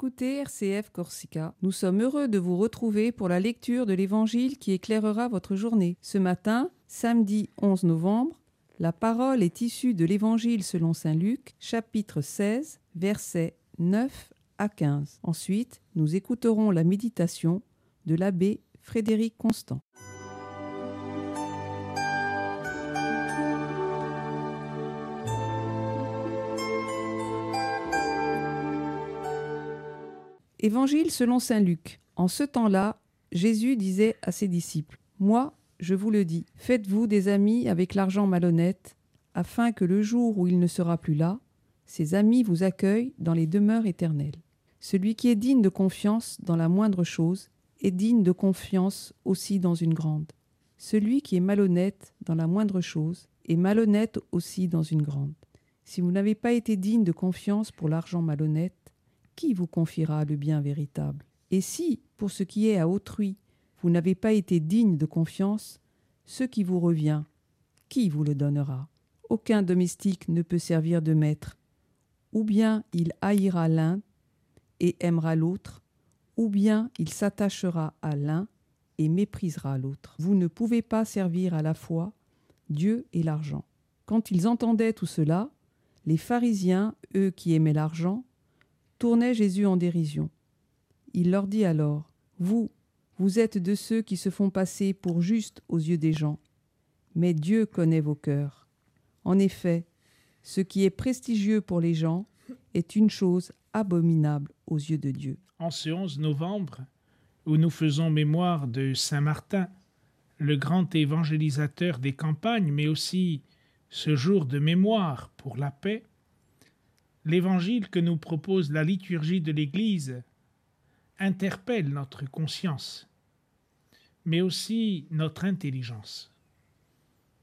écoutez RCF Corsica. Nous sommes heureux de vous retrouver pour la lecture de l'Évangile qui éclairera votre journée. Ce matin, samedi 11 novembre, la parole est issue de l'Évangile selon Saint Luc, chapitre 16, versets 9 à 15. Ensuite, nous écouterons la méditation de l'abbé Frédéric Constant. Évangile selon Saint Luc. En ce temps-là, Jésus disait à ses disciples, Moi, je vous le dis, faites-vous des amis avec l'argent malhonnête, afin que le jour où il ne sera plus là, ses amis vous accueillent dans les demeures éternelles. Celui qui est digne de confiance dans la moindre chose est digne de confiance aussi dans une grande. Celui qui est malhonnête dans la moindre chose est malhonnête aussi dans une grande. Si vous n'avez pas été digne de confiance pour l'argent malhonnête, qui vous confiera le bien véritable? Et si, pour ce qui est à autrui, vous n'avez pas été digne de confiance, ce qui vous revient, qui vous le donnera? Aucun domestique ne peut servir de maître. Ou bien il haïra l'un et aimera l'autre, ou bien il s'attachera à l'un et méprisera l'autre. Vous ne pouvez pas servir à la fois Dieu et l'argent. Quand ils entendaient tout cela, les pharisiens, eux qui aimaient l'argent, tournait Jésus en dérision. Il leur dit alors, Vous, vous êtes de ceux qui se font passer pour justes aux yeux des gens, mais Dieu connaît vos cœurs. En effet, ce qui est prestigieux pour les gens est une chose abominable aux yeux de Dieu. En ce 11 novembre, où nous faisons mémoire de Saint Martin, le grand évangélisateur des campagnes, mais aussi ce jour de mémoire pour la paix, L'évangile que nous propose la liturgie de l'Église interpelle notre conscience, mais aussi notre intelligence,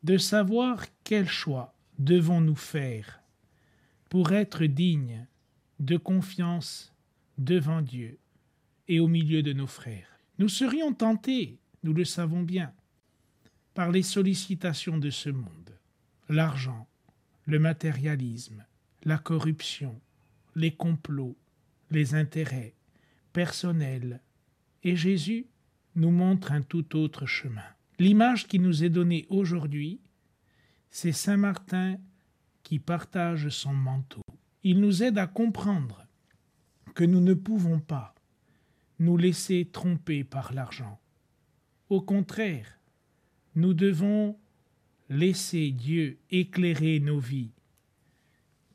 de savoir quel choix devons-nous faire pour être dignes de confiance devant Dieu et au milieu de nos frères. Nous serions tentés, nous le savons bien, par les sollicitations de ce monde, l'argent, le matérialisme, la corruption, les complots, les intérêts personnels, et Jésus nous montre un tout autre chemin. L'image qui nous est donnée aujourd'hui, c'est Saint Martin qui partage son manteau. Il nous aide à comprendre que nous ne pouvons pas nous laisser tromper par l'argent. Au contraire, nous devons laisser Dieu éclairer nos vies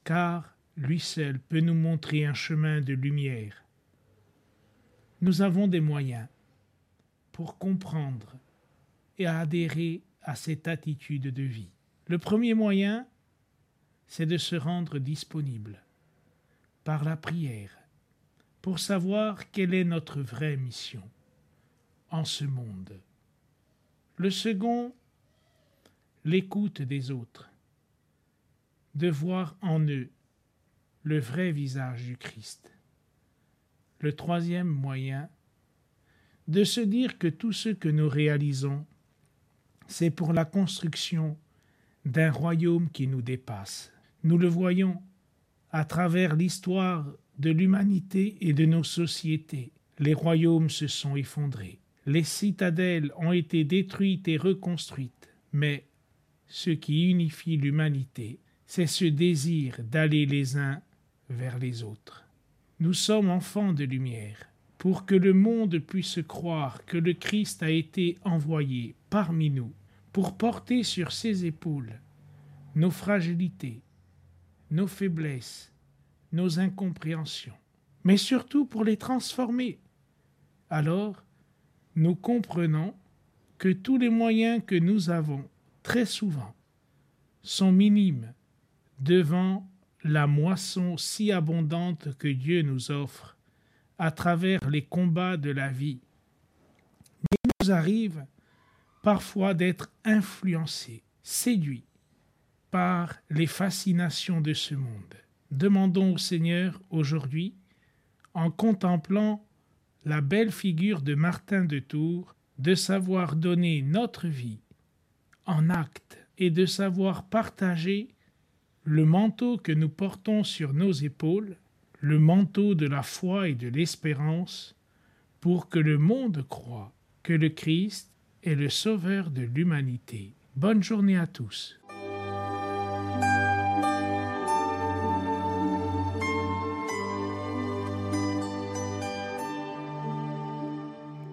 car lui seul peut nous montrer un chemin de lumière. Nous avons des moyens pour comprendre et adhérer à cette attitude de vie. Le premier moyen, c'est de se rendre disponible par la prière pour savoir quelle est notre vraie mission en ce monde. Le second, l'écoute des autres de voir en eux le vrai visage du Christ. Le troisième moyen, de se dire que tout ce que nous réalisons, c'est pour la construction d'un royaume qui nous dépasse. Nous le voyons à travers l'histoire de l'humanité et de nos sociétés. Les royaumes se sont effondrés, les citadelles ont été détruites et reconstruites, mais ce qui unifie l'humanité, c'est ce désir d'aller les uns vers les autres. Nous sommes enfants de lumière, pour que le monde puisse croire que le Christ a été envoyé parmi nous pour porter sur ses épaules nos fragilités, nos faiblesses, nos incompréhensions, mais surtout pour les transformer. Alors, nous comprenons que tous les moyens que nous avons, très souvent, sont minimes devant la moisson si abondante que Dieu nous offre à travers les combats de la vie. Mais il nous arrive parfois d'être influencés, séduits par les fascinations de ce monde. Demandons au Seigneur aujourd'hui, en contemplant la belle figure de Martin de Tours, de savoir donner notre vie en acte et de savoir partager le manteau que nous portons sur nos épaules, le manteau de la foi et de l'espérance pour que le monde croie que le Christ est le Sauveur de l'humanité. Bonne journée à tous.